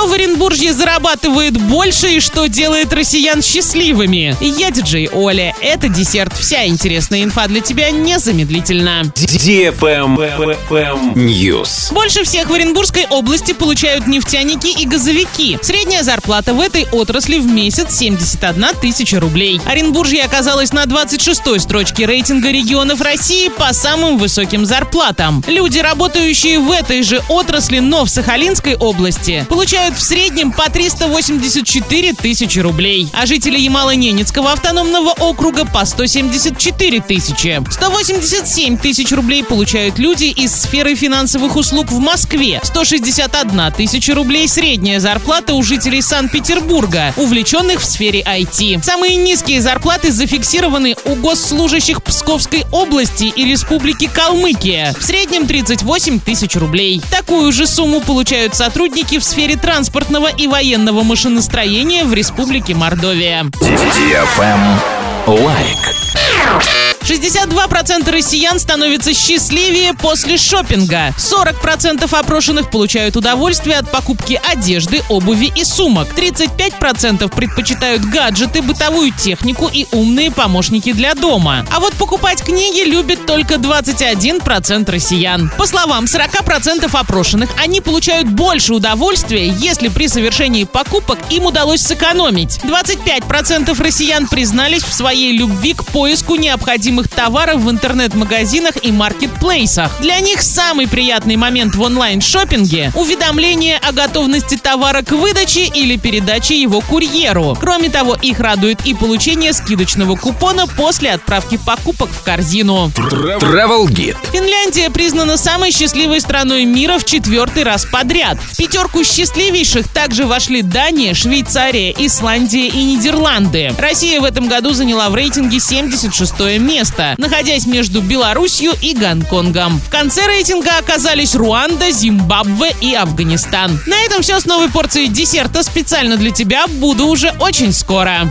Кто в Оренбурге зарабатывает больше и что делает россиян счастливыми? Я диджей Оля. Это десерт. Вся интересная инфа для тебя незамедлительно. News. Больше всех в Оренбургской области получают нефтяники и газовики. Средняя зарплата в этой отрасли в месяц 71 тысяча рублей. Оренбуржье оказалось на 26-й строчке рейтинга регионов России по самым высоким зарплатам. Люди, работающие в этой же отрасли, но в Сахалинской области, получают в среднем по 384 тысячи рублей, а жители Ямало-Ненецкого автономного округа по 174 тысячи. 187 тысяч рублей получают люди из сферы финансовых услуг в Москве. 161 тысяча рублей средняя зарплата у жителей Санкт-Петербурга, увлеченных в сфере IT. Самые низкие зарплаты зафиксированы у госслужащих Псковской области и Республики Калмыкия. В среднем 38 тысяч рублей. Такую же сумму получают сотрудники в сфере транспортного и военного машиностроения в Республике Мордовия. Лайк. 62% россиян становятся счастливее после шопинга. 40% опрошенных получают удовольствие от покупки одежды, обуви и сумок. 35% предпочитают гаджеты, бытовую технику и умные помощники для дома. А вот покупать книги любит только 21% россиян. По словам 40% опрошенных, они получают больше удовольствия, если при совершении покупок им удалось сэкономить. 25% россиян признались в своей любви к поиску необходимых товаров в интернет-магазинах и маркетплейсах. Для них самый приятный момент в онлайн-шоппинге – уведомление о готовности товара к выдаче или передаче его курьеру. Кроме того, их радует и получение скидочного купона после отправки покупок в корзину. Travel Guide. Финляндия признана самой счастливой страной мира в четвертый раз подряд. В пятерку счастливейших также вошли Дания, Швейцария, Исландия и Нидерланды. Россия в этом году заняла в рейтинге 76 место, находясь между Беларусью и Гонконгом. В конце рейтинга оказались Руанда, Зимбабве и Афганистан. На этом все с новой порцией десерта специально для тебя. Буду уже очень скоро.